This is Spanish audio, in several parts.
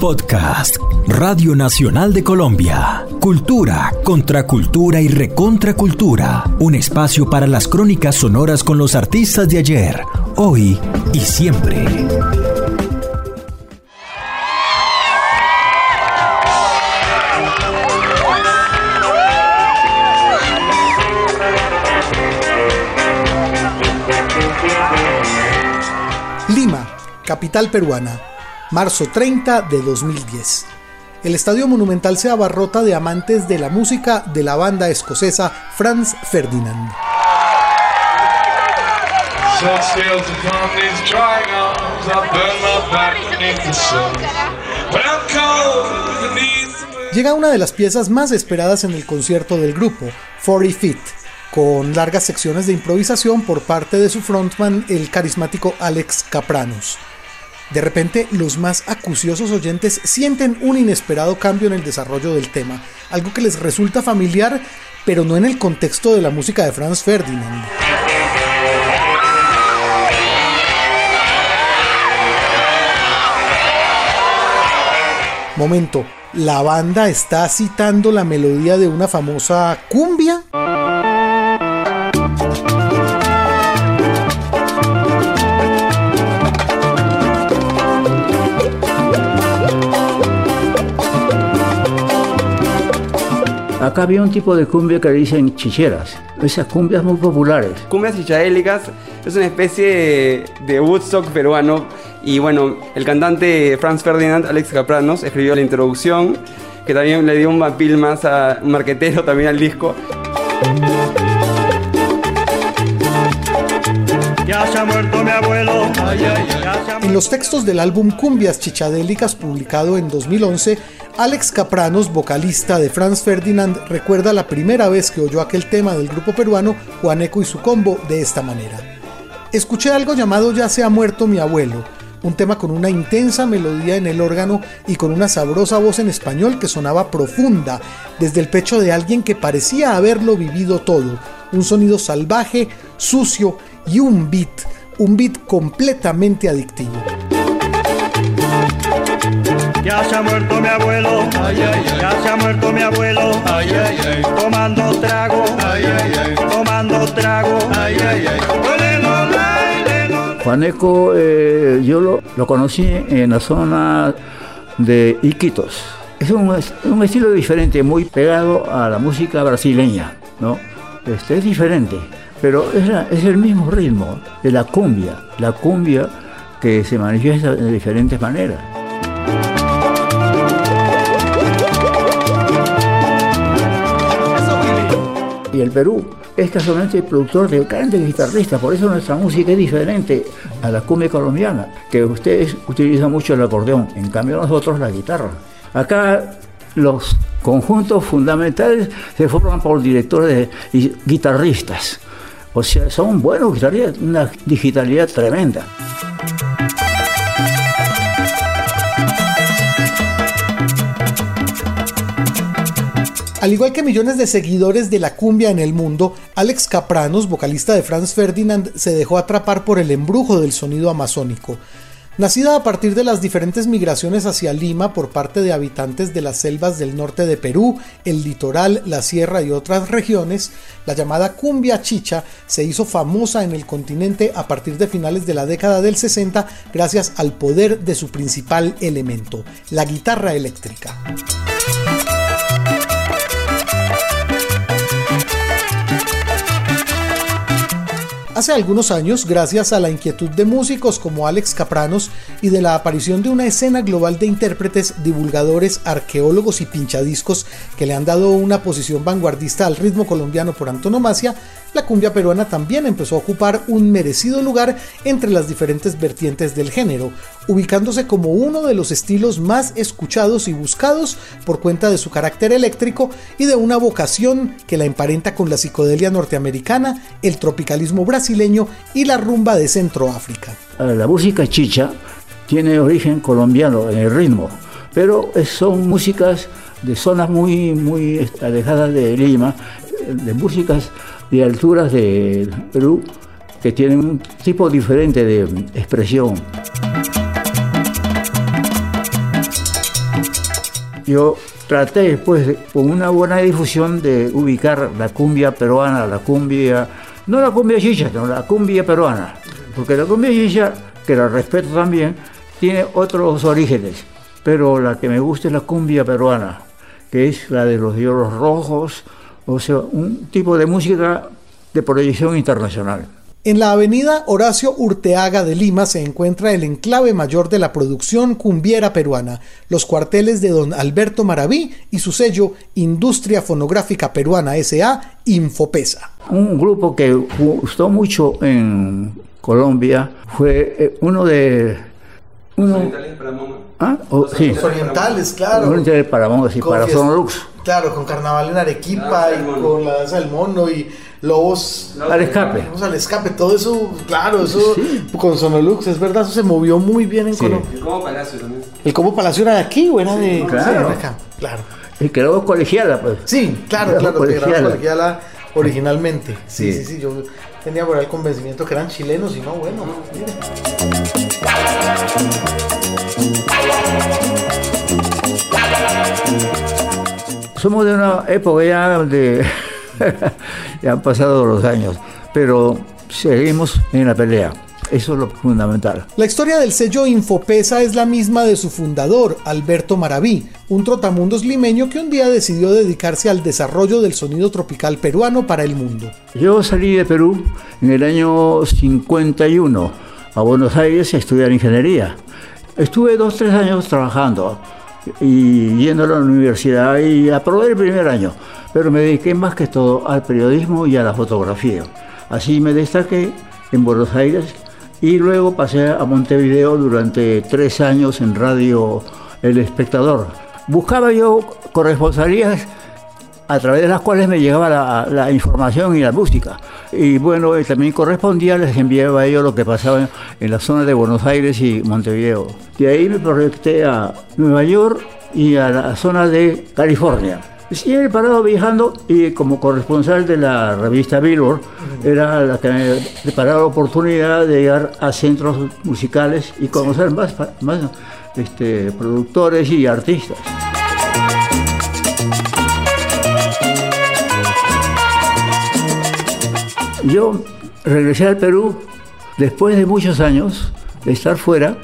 Podcast Radio Nacional de Colombia. Cultura, contracultura y recontracultura. Un espacio para las crónicas sonoras con los artistas de ayer, hoy y siempre. Lima, capital peruana, marzo 30 de 2010. El Estadio Monumental se abarrota de amantes de la música de la banda escocesa Franz Ferdinand. Llega una de las piezas más esperadas en el concierto del grupo, 40 Feet, con largas secciones de improvisación por parte de su frontman, el carismático Alex Capranos. De repente, los más acuciosos oyentes sienten un inesperado cambio en el desarrollo del tema, algo que les resulta familiar, pero no en el contexto de la música de Franz Ferdinand. Momento, ¿la banda está citando la melodía de una famosa cumbia? Acá había un tipo de cumbia que le dicen chicheras. Esas cumbias muy populares. Cumbias chichaélicas es una especie de Woodstock peruano. Y bueno, el cantante Franz Ferdinand, Alex Capranos, escribió la introducción, que también le dio un mapil más a un marquetero también al disco. Ya se ha muerto mi abuelo. En los textos del álbum Cumbias Chichadélicas, publicado en 2011, Alex Capranos, vocalista de Franz Ferdinand, recuerda la primera vez que oyó aquel tema del grupo peruano Juaneco y su combo de esta manera. Escuché algo llamado Ya se ha muerto mi abuelo, un tema con una intensa melodía en el órgano y con una sabrosa voz en español que sonaba profunda, desde el pecho de alguien que parecía haberlo vivido todo, un sonido salvaje, sucio y un beat, un beat completamente adictivo. Ya se ha muerto mi abuelo, ya se ha muerto mi abuelo, tomando trago, tomando trago. Juaneco, eh, yo lo, lo, conocí en la zona de Iquitos. Es un, un, estilo diferente, muy pegado a la música brasileña, ¿no? Este, es diferente, pero es, es el mismo ritmo de la cumbia, la cumbia que se manifiesta de diferentes maneras. Y el Perú es casualmente el productor de grandes guitarristas, por eso nuestra música es diferente a la cumbia colombiana, que ustedes utilizan mucho el acordeón, en cambio nosotros la guitarra. Acá los conjuntos fundamentales se forman por directores y guitarristas, o sea, son buenos guitarristas, una digitalidad tremenda. Al igual que millones de seguidores de la cumbia en el mundo, Alex Capranos, vocalista de Franz Ferdinand, se dejó atrapar por el embrujo del sonido amazónico. Nacida a partir de las diferentes migraciones hacia Lima por parte de habitantes de las selvas del norte de Perú, el litoral, la sierra y otras regiones, la llamada cumbia chicha se hizo famosa en el continente a partir de finales de la década del 60 gracias al poder de su principal elemento, la guitarra eléctrica. Hace algunos años, gracias a la inquietud de músicos como Alex Capranos y de la aparición de una escena global de intérpretes, divulgadores, arqueólogos y pinchadiscos que le han dado una posición vanguardista al ritmo colombiano por antonomasia, la cumbia peruana también empezó a ocupar un merecido lugar entre las diferentes vertientes del género, ubicándose como uno de los estilos más escuchados y buscados por cuenta de su carácter eléctrico y de una vocación que la emparenta con la psicodelia norteamericana, el tropicalismo brasileño y la rumba de Centroáfrica. La música chicha tiene origen colombiano en el ritmo, pero son músicas de zonas muy, muy alejadas de Lima, de músicas de alturas de Perú que tienen un tipo diferente de expresión. Yo traté, pues, con una buena difusión de ubicar la cumbia peruana, la cumbia, no la cumbia chicha, sino la cumbia peruana, porque la cumbia chicha, que la respeto también, tiene otros orígenes, pero la que me gusta es la cumbia peruana, que es la de los dioros rojos, o sea, un tipo de música de proyección internacional. En la avenida Horacio Urteaga de Lima se encuentra el enclave mayor de la producción cumbiera peruana, los cuarteles de don Alberto Maraví y su sello Industria Fonográfica Peruana S.A. Infopesa. Un grupo que gustó mucho en Colombia fue eh, uno de... Uno, ¿Ah? Oh, sí. Los orientales, claro. Los orientales para, sí, para Sonolux. Claro, con carnaval en Arequipa y con la danza del mono y lobos al escape. Lobos al escape, todo eso, claro, eso con Sonolux, es verdad, eso se movió muy bien en Colombia. El Como Palacio también. El Como Palacio era de aquí o era de claro. acá? Claro. Y quedó colegiala, pues. Sí, claro, claro, colegiala. colegiala originalmente. Sí, sí, sí, yo tenía por ahí el convencimiento que eran chilenos y no, bueno, mire. Somos de una época ya de ya han pasado los años, pero seguimos en la pelea. Eso es lo fundamental. La historia del sello Infopesa es la misma de su fundador, Alberto Maraví, un trotamundos limeño que un día decidió dedicarse al desarrollo del sonido tropical peruano para el mundo. Yo salí de Perú en el año 51 a Buenos Aires a estudiar ingeniería. Estuve dos, tres años trabajando y yendo a la universidad y aprobé el primer año pero me dediqué más que todo al periodismo y a la fotografía. Así me destaqué en Buenos Aires y luego pasé a Montevideo durante tres años en Radio El Espectador. Buscaba yo corresponsalías a través de las cuales me llegaba la, información y la música. Y bueno, también correspondía, les enviaba a ellos lo que pasaba en la zona de Buenos Aires y Montevideo. De ahí me proyecté a Nueva York y a la zona de California. Sí, he parado viajando y como corresponsal de la revista Billboard era la que me preparaba la oportunidad de llegar a centros musicales y conocer más, más este, productores y artistas. Yo regresé al Perú después de muchos años de estar fuera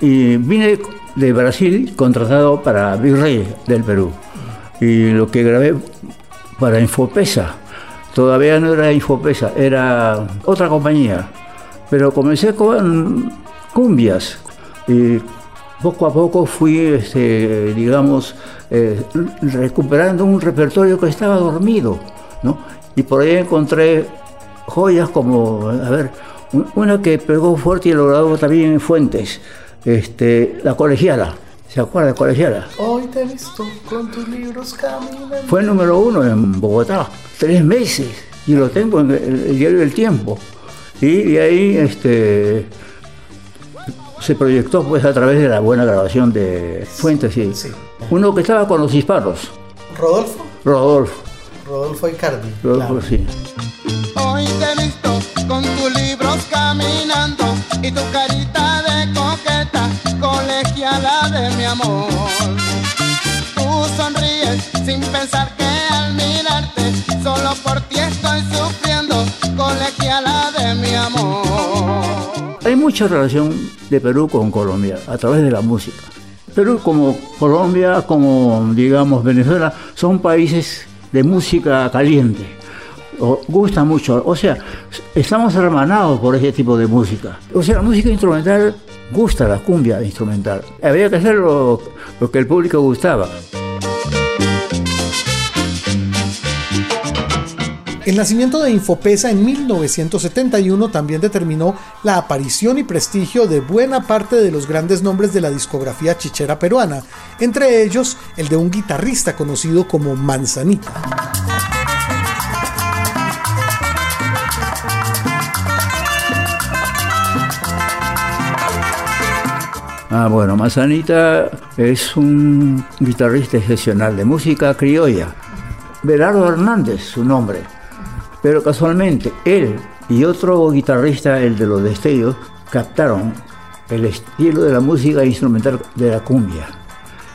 y vine de Brasil contratado para Virrey del Perú y lo que grabé para Infopesa. Todavía no era Infopesa, era otra compañía. Pero comencé con cumbias y poco a poco fui, este, digamos, eh, recuperando un repertorio que estaba dormido. ¿no? Y por ahí encontré joyas como, a ver, una que pegó fuerte y logrado también en Fuentes, este, La Colegiala. ¿Se acuerda de colegiala? Hoy te he visto con tus libros caminando. Fue el número uno en Bogotá, tres meses, y lo tengo en el, diario del Tiempo. Y de ahí este, se proyectó pues a través de la buena grabación de Fuentes, sí. Uno que estaba con los hispanos. ¿Rodolfo? Rodolfo. Rodolfo Icardi. Rodolfo, sí. Hoy te he visto con tus libros caminando y tu carita de coqueta colegiala de mi amor. Tú sonríes sin pensar que al mirarte, solo por ti estoy sufriendo, colegiala de mi amor. Hay mucha relación de Perú con Colombia a través de la música. Perú como Colombia, como digamos Venezuela, son países de música caliente. Gusta mucho, o sea, estamos hermanados por ese tipo de música. O sea, la música instrumental gusta la cumbia instrumental. Había que hacer lo, que el público gustaba. El nacimiento de Infopesa en 1971 también determinó la aparición y prestigio de buena parte de los grandes nombres de la discografía chichera peruana, entre ellos el de un guitarrista conocido como Manzanita. Ah, bueno, Manzanita es un guitarrista excepcional de música criolla. Berardo Hernández, su nombre. Pero casualmente, él y otro guitarrista, el de los destellos, captaron el estilo de la música instrumental de la cumbia.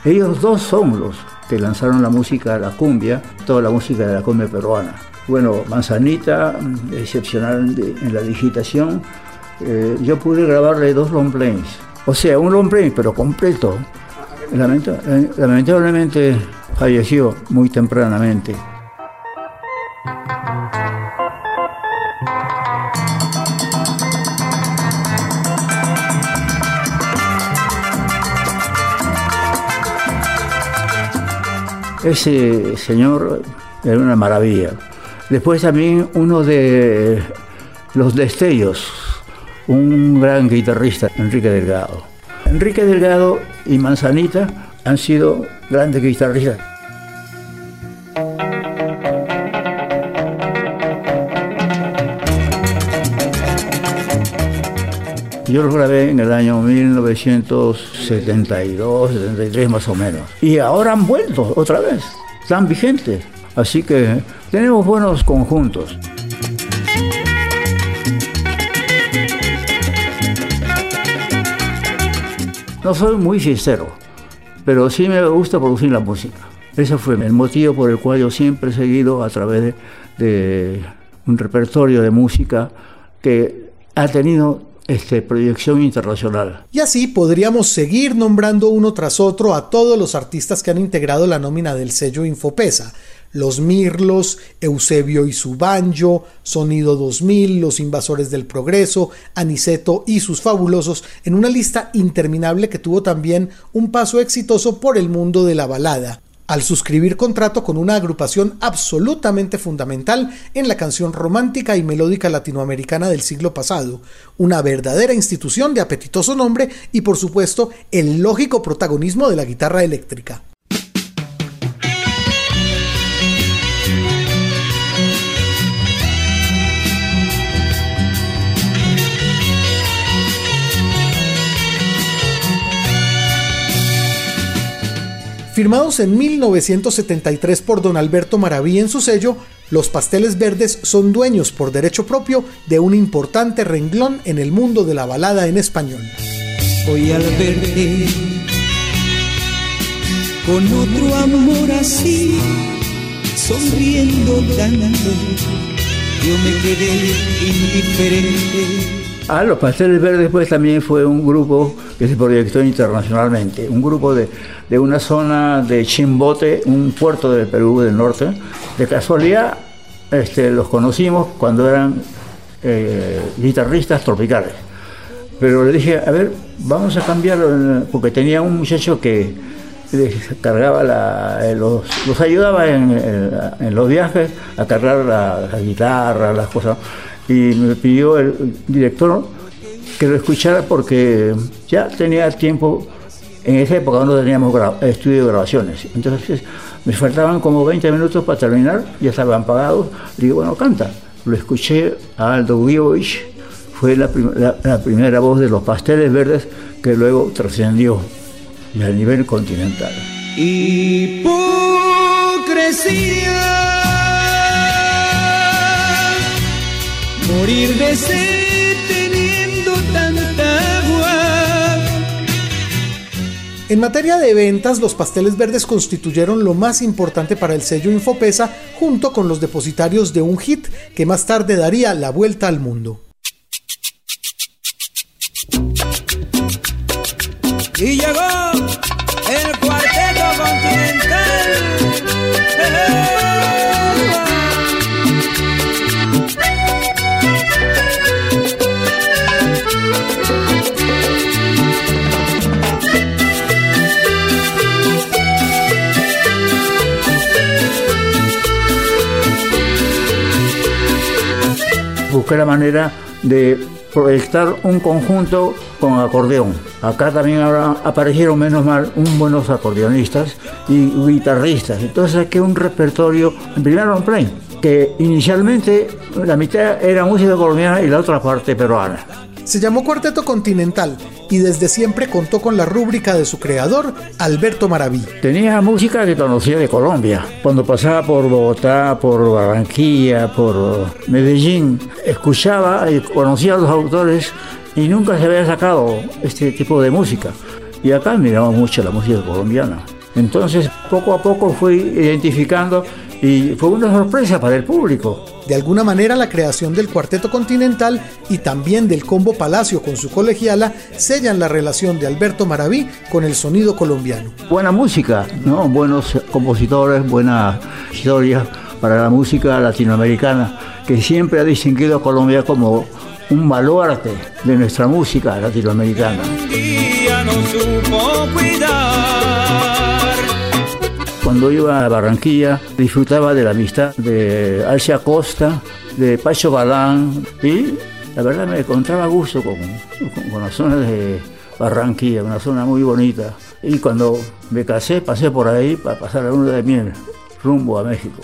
Ellos dos son los que lanzaron la música, la cumbia, toda la música de la cumbia peruana. Bueno, Manzanita, excepcional en la digitación, eh, yo pude grabarle dos long. O sea, un long pero completo. lamentablemente falleció muy tempranamente. Ese señor era una maravilla. Después también uno de los destellos, un gran guitarrista, Enrique Delgado. Enrique Delgado y Manzanita han sido grandes guitarristas. Yo lo grabé en el año 1972, 73 más o menos. Y ahora han vuelto otra vez, están vigentes. Así que tenemos buenos conjuntos. No soy muy sincero, pero sí me gusta producir la música. Ese fue el motivo por el cual yo siempre he seguido a través de, un repertorio de música que ha tenido este, proyección internacional. Y así podríamos seguir nombrando uno tras otro a todos los artistas que han integrado la nómina del sello Infopesa. Los Mirlos, Eusebio y su banjo, Sonido 2000, Los Invasores del Progreso, Aniceto y sus fabulosos, en una lista interminable que tuvo también un paso exitoso por el mundo de la balada al suscribir contrato con una agrupación absolutamente fundamental en la canción romántica y melódica latinoamericana del siglo pasado, una verdadera institución de apetitoso nombre y por supuesto el lógico protagonismo de la guitarra eléctrica. Firmados en 1973 por don Alberto Maraví en su sello, los pasteles verdes son dueños por derecho propio de un importante renglón en el mundo de la balada en español. Hoy al verte con otro amor así, sonriendo tanto, yo me quedé indiferente Ah, los Pasteles Verdes pues también fue un grupo que se proyectó internacionalmente, un grupo de, una zona de Chimbote, un puerto del Perú del norte. De casualidad este, los conocimos cuando eran eh, guitarristas tropicales. Pero le dije, a ver, vamos a cambiarlo, porque tenía un muchacho que cargaba la, eh, los, ayudaba en, los viajes a cargar la, la guitarra, las cosas y me pidió el director que lo escuchara porque ya tenía tiempo, en esa época no teníamos estudio de grabaciones, entonces me faltaban como 20 minutos para terminar, ya estaban pagados, le digo, bueno, canta. Lo escuché a Aldo Guiovich, fue la, primera voz de los pasteles verdes que luego trascendió a nivel continental. Hipocresía morir de sed teniendo tanta agua. En materia de ventas, los pasteles verdes constituyeron lo más importante para el sello Infopesa, junto con los depositarios de un hit que más tarde daría la vuelta al mundo. Y llegó el cuarteto continental. Busqué la manera de proyectar un conjunto con acordeón. Acá también aparecieron, menos mal, un buenos acordeonistas y guitarristas. Entonces saqué un repertorio en primer on play, que inicialmente la mitad era música colombiana y la otra parte peruana. Se llamó Cuarteto Continental y desde siempre contó con la rúbrica de su creador, Alberto Maraví. Tenía música que conocía de Colombia. Cuando pasaba por Bogotá, por Barranquilla, por Medellín, escuchaba y conocía a los autores y nunca se había sacado este tipo de música. y acá miramos mucho la música colombiana. Entonces, poco a poco fui identificando y fue una sorpresa para el público. De alguna manera la creación del Cuarteto Continental y también del Combo Palacio con su colegiala sellan la relación de Alberto Maraví con el sonido colombiano. Buena música, ¿no? buenos compositores, buena historia para la música latinoamericana, que siempre ha distinguido a Colombia como un baluarte de nuestra música latinoamericana. Cuando iba a Barranquilla disfrutaba de la amistad de Alcia Costa, de Pacho Galán y la verdad me encontraba gusto con, con, la zona de Barranquilla, una zona muy bonita. Y cuando me casé pasé por ahí para pasar la luna de miel rumbo a México.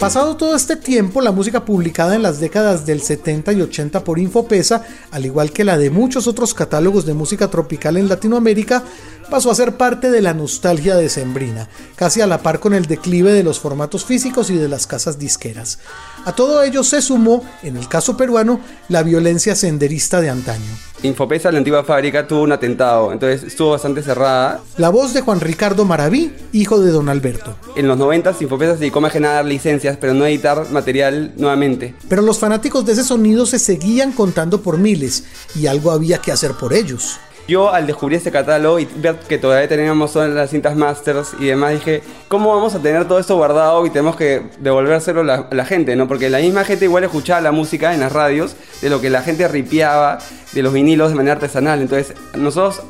Pasado todo este tiempo, la música publicada en las décadas del 70 y 80 por Infopesa, al igual que la de muchos otros catálogos de música tropical en Latinoamérica, pasó a ser parte de la nostalgia decembrina, casi a la par con el declive de los formatos físicos y de las casas disqueras. A todo ello se sumó, en el caso peruano, la violencia senderista de antaño. Infopesa, la antigua fábrica, tuvo un atentado, entonces estuvo bastante cerrada. La voz de Juan Ricardo Maraví, hijo de don Alberto. En los 90 Infopesa se dedicó más a dar licencias, pero no a editar material nuevamente. Pero los fanáticos de ese sonido se seguían contando por miles, y algo había que hacer por ellos. Yo al descubrir este catálogo y ver que todavía teníamos todas las cintas masters y demás, dije, ¿cómo vamos a tener todo esto guardado y tenemos que devolvérselo a la, gente? ¿no? Porque la misma gente igual escuchaba la música en las radios de lo que la gente ripiaba de los vinilos de manera artesanal. Entonces nosotros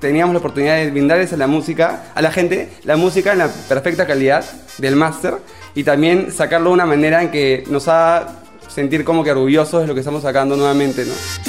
teníamos la oportunidad de brindarles a la música, a la gente, la música en la perfecta calidad del máster y también sacarlo de una manera en que nos haga sentir como que orgullosos de lo que estamos sacando nuevamente, ¿no?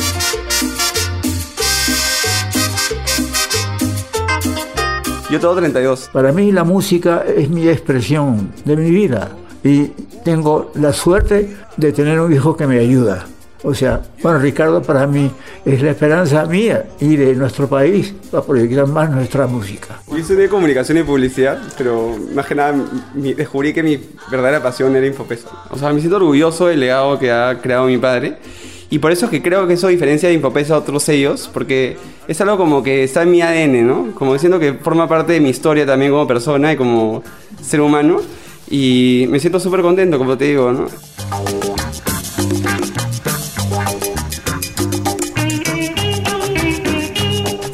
Yo tengo 32. Para mí la música es mi expresión de mi vida y tengo la suerte de tener un hijo que me ayuda. O sea, Juan Ricardo para mí es la esperanza mía y de nuestro país para proyectar más nuestra música. Yo de comunicación y publicidad, pero más que nada descubrí que mi verdadera pasión era Infopesa. O sea, me siento orgulloso del legado que ha creado mi padre y por eso es que creo que eso diferencia de Infopesa a otros sellos, porque es algo como que está en mi ADN, ¿no? Como diciendo que forma parte de mi historia también como persona y como ser humano. Y me siento súper contento, como te digo, ¿no?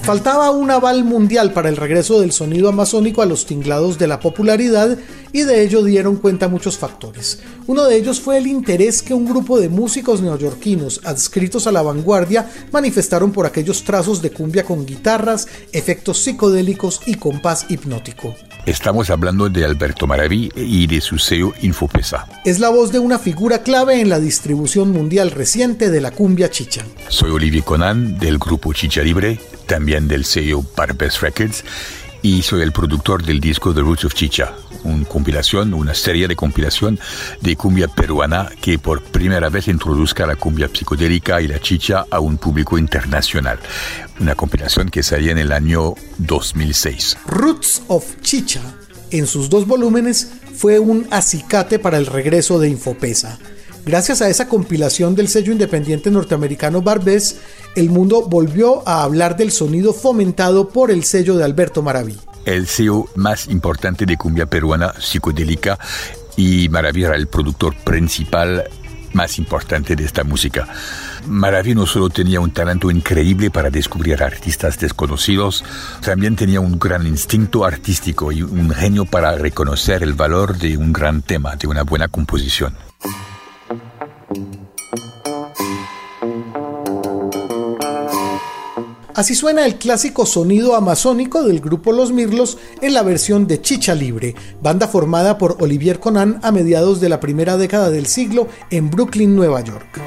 Faltaba un aval mundial para el regreso del sonido amazónico a los tinglados de la popularidad y de ello dieron cuenta muchos factores. Uno de ellos fue el interés que un grupo de músicos neoyorquinos adscritos a la vanguardia manifestaron por aquellos trazos de cumbia con guitarras, efectos psicodélicos y compás hipnótico. Estamos hablando de Alberto Maraví y de su sello Infopesa. Es la voz de una figura clave en la distribución mundial reciente de la cumbia chicha. Soy Olivier Conan del grupo Chicha Libre, también del sello Barbes Records y soy el productor del disco The Roots of Chicha, una compilación, una serie de compilación de cumbia peruana que por primera vez introduzca la cumbia psicodélica y la chicha a un público internacional. Una compilación que salía en el año 2006. Roots of Chicha, en sus dos volúmenes, fue un acicate para el regreso de Infopesa. Gracias a esa compilación del sello independiente norteamericano Barbés, el mundo volvió a hablar del sonido fomentado por el sello de Alberto Maraví. El sello más importante de cumbia peruana psicodélica y Maraví era el productor principal más importante de esta música. Maraví no solo tenía un talento increíble para descubrir artistas desconocidos, también tenía un gran instinto artístico y un genio para reconocer el valor de un gran tema, de una buena composición. Así suena el clásico sonido amazónico del grupo Los Mirlos en la versión de Chicha Libre, banda formada por Olivier Conan a mediados de la primera década del siglo en Brooklyn, Nueva York.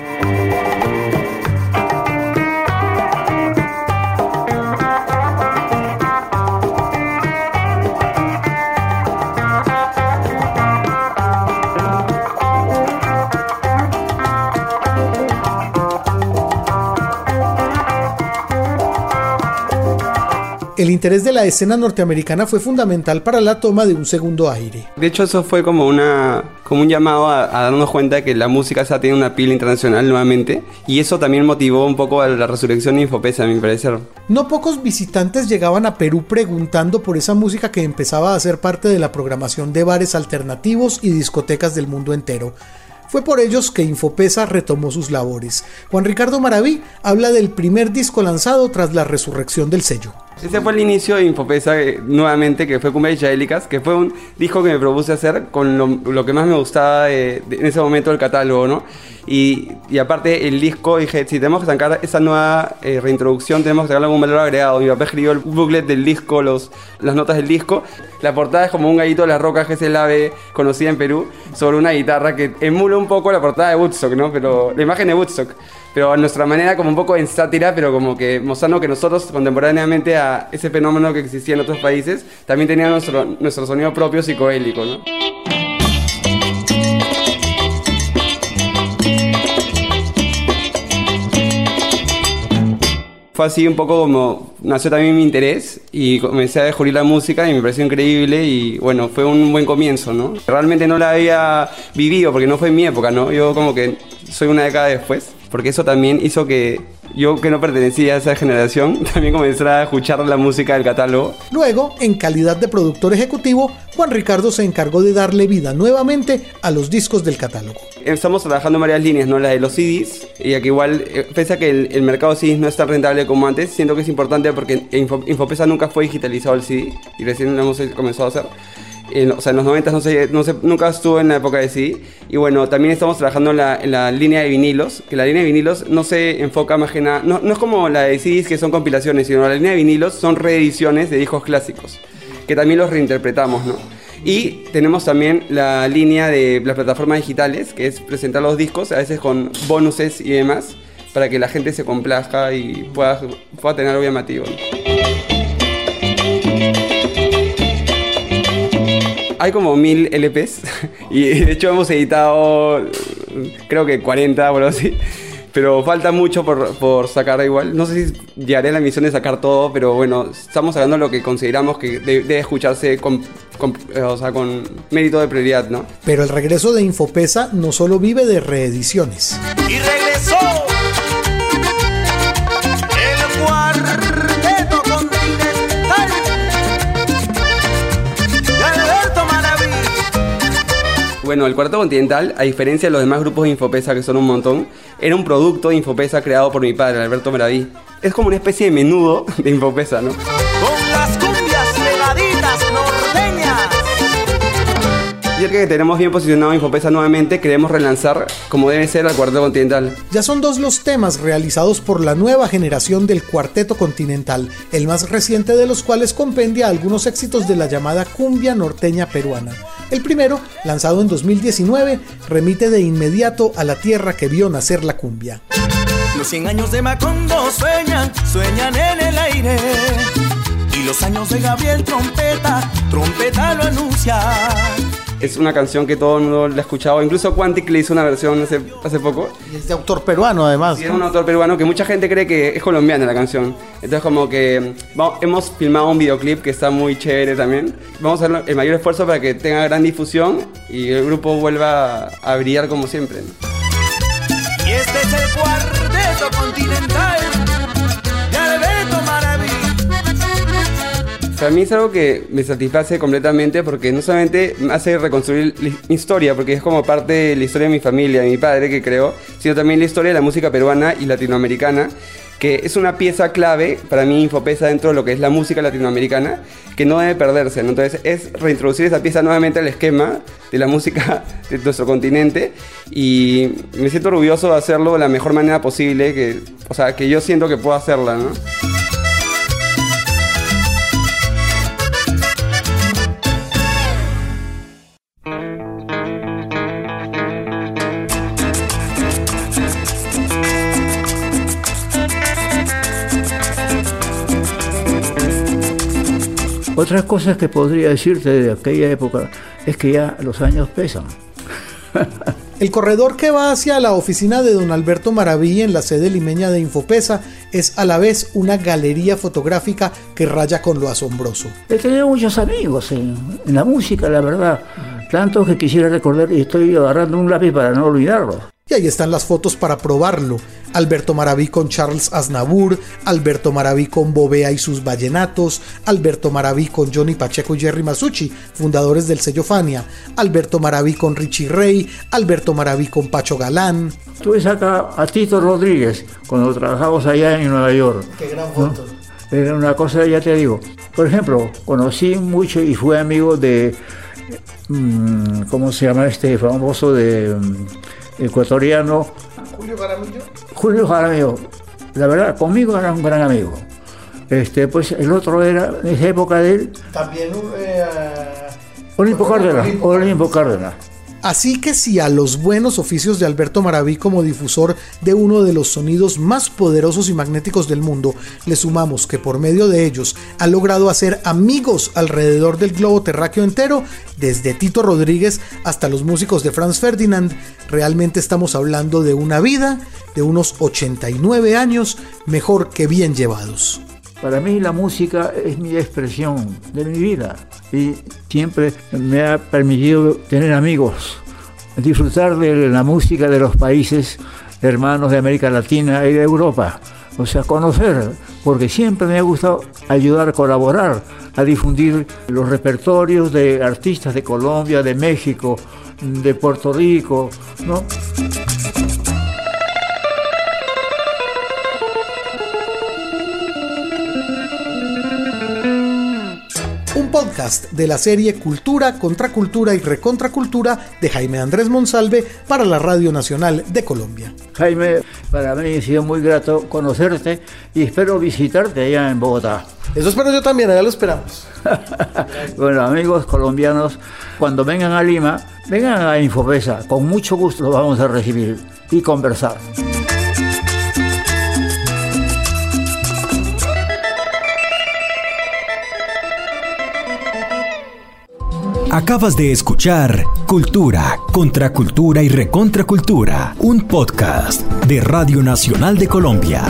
El interés de la escena norteamericana fue fundamental para la toma de un segundo aire. De hecho, eso fue como, una, como un llamado a, a darnos cuenta de que la música ya tiene una pila internacional nuevamente. Y eso también motivó un poco a la resurrección de Infopesa, a mi parecer. No pocos visitantes llegaban a Perú preguntando por esa música que empezaba a ser parte de la programación de bares alternativos y discotecas del mundo entero. Fue por ellos que Infopesa retomó sus labores. Juan Ricardo Maraví habla del primer disco lanzado tras la resurrección del sello. Ese fue el inicio de Infopesa eh, nuevamente, que fue Cumbia Yaélicas, que fue un disco que me propuse hacer con lo, lo que más me gustaba de- de- en ese momento del catálogo, ¿no? Y, y aparte el disco, dije, si tenemos que sacar esa nueva eh, reintroducción, tenemos que sacarle algún valor agregado. Mi papá escribió el booklet del disco, los, las notas del disco. La portada es como un gallito de las rocas, que es el ave conocida en Perú, sobre una guitarra que emula un poco la portada de Woodstock, ¿no? Pero la imagen de Woodstock pero a nuestra manera como un poco en sátira, pero como que mostrando que nosotros contemporáneamente a ese fenómeno que existía en otros países, también teníamos nuestro, nuestro sonido propio psicoélico, ¿no? Fue así un poco como nació también mi interés y comencé a descubrir la música y me pareció increíble y bueno, fue un buen comienzo, ¿no? Realmente no la había vivido porque no fue mi época, ¿no? Yo como que soy una década después, porque eso también hizo que yo que no pertenecía a esa generación también comenzara a escuchar la música del catálogo. Luego, en calidad de productor ejecutivo, Juan Ricardo se encargó de darle vida nuevamente a los discos del catálogo. Estamos trabajando en varias líneas, ¿no? La de los CDs, y aquí igual, eh, pese a que el, el mercado CDs no es tan rentable como antes, siento que es importante porque Info- Infopesa nunca fue digitalizado el CD, y recién lo hemos comenzado a hacer. En- o sea, en los 90 no sé, no sé, nunca estuvo en la época de CD. Y bueno, también estamos trabajando en la, en la línea de vinilos, que la línea de vinilos no se enfoca más que nada, no, no es como la de CDs que son compilaciones, sino la línea de vinilos son reediciones de discos clásicos, que también los reinterpretamos, ¿no? Y tenemos también la línea de las plataformas digitales, que es presentar los discos, a veces con bonuses y demás, para que la gente se complazca y pueda, pueda tener algo llamativo. ¿no? Hay como mil LPs y de hecho hemos editado creo que 40 o algo así. Pero falta mucho por, por sacar igual. No sé si llegaré a la misión de sacar todo, pero bueno, estamos sacando lo que consideramos que de- debe escucharse con, con, o sea, con mérito de prioridad, ¿no? Pero el regreso de Infopesa no solo vive de reediciones. Y regresó Bueno, el Cuarteto Continental, a diferencia de los demás grupos de Infopesa, que son un montón, era un producto de Infopesa creado por mi padre, Alberto Maraví. Es como una especie de menudo de Infopesa, ¿no? Con las cumbias pegaditas norteñas. Ya que tenemos bien posicionado Infopesa nuevamente, queremos relanzar como debe ser al Cuarteto Continental. Ya son dos los temas realizados por la nueva generación del Cuarteto Continental, el más reciente de los cuales compendia algunos éxitos de la llamada cumbia norteña peruana. El primero, lanzado en 2019, remite de inmediato a la tierra que vio nacer la cumbia. Los 100 años de Macondo sueñan, sueñan en el aire. Y los años de Gabriel Trompeta, Trompeta lo anuncia. Es una canción que todo el mundo la ha escuchado, incluso Quantic le hizo una versión hace, hace poco. Y es de autor peruano además. Y es un autor peruano que mucha gente cree que es colombiana la canción. Entonces como que vamos- hemos filmado un videoclip que está muy chévere también. Vamos a hacer el mayor esfuerzo para que tenga gran difusión y el grupo vuelva a, a brillar como siempre. ¿no? Y este es el cuarteto continental Para mí es algo que me satisface completamente porque no solamente me hace reconstruir mi historia, porque es como parte de la historia de mi familia, de mi padre que creó, sino también la historia de la música peruana y latinoamericana, que es una pieza clave para mí Infopesa dentro de lo que es la música latinoamericana, que no debe perderse. ¿no? Entonces es reintroducir esa pieza nuevamente al esquema de la música de nuestro continente y me siento orgulloso de hacerlo de la mejor manera posible, que, o sea, que yo siento que puedo hacerla. ¿no? Otras cosas que podría decirte de aquella época es que ya los años pesan. El corredor que va hacia la oficina de don Alberto Maraví en la sede limeña de Infopesa es a la vez una galería fotográfica que raya con lo asombroso. He tenido muchos amigos en, en la música, la verdad. Tantos que quisiera recordar y estoy agarrando un lápiz para no olvidarlo. Y ahí están las fotos para probarlo. Alberto Maraví con Charles Aznavour, Alberto Maraví con Bobea y sus vallenatos, Alberto Maraví con Johnny Pacheco y Jerry Masucci, fundadores del sello Fania, Alberto Maraví con Richie Ray, Alberto Maraví con Pacho Galán. Tuve acá a Tito Rodríguez cuando trabajamos allá en Nueva York. Qué gran foto. Era una cosa, ya te digo. Por ejemplo, conocí mucho y fui amigo de. mm, ¿Cómo se llama este famoso de mm, ecuatoriano? Julio Jaramillo. Julio Jaramillo. La verdad, conmigo era un gran amigo. Este, pues el otro era, en esa época de él, También eh, Olimpo Cárdenas. Olimpo Cárdenas. Así que si a los buenos oficios de Alberto Maraví como difusor de uno de los sonidos más poderosos y magnéticos del mundo, le sumamos que por medio de ellos ha logrado hacer amigos alrededor del globo terráqueo entero, desde Tito Rodríguez hasta los músicos de Franz Ferdinand, realmente estamos hablando de una vida de unos 89 años mejor que bien llevados. Para mí la música es mi expresión de mi vida y siempre me ha permitido tener amigos, disfrutar de la música de los países hermanos de América Latina y de Europa. O sea, conocer, porque siempre me ha gustado ayudar, colaborar a difundir los repertorios de artistas de Colombia, de México, de Puerto Rico, ¿no? Podcast de la serie Cultura, Contracultura y Recontracultura de Jaime Andrés Monsalve para la Radio Nacional de Colombia. Jaime, para mí ha sido muy grato conocerte y espero visitarte allá en Bogotá. Eso espero yo también, allá lo esperamos. Bueno, amigos colombianos, cuando vengan a Lima, vengan a Infopesa, con mucho gusto los vamos a recibir y conversar. Acabas de escuchar Cultura, Contracultura y Recontracultura, un podcast de Radio Nacional de Colombia.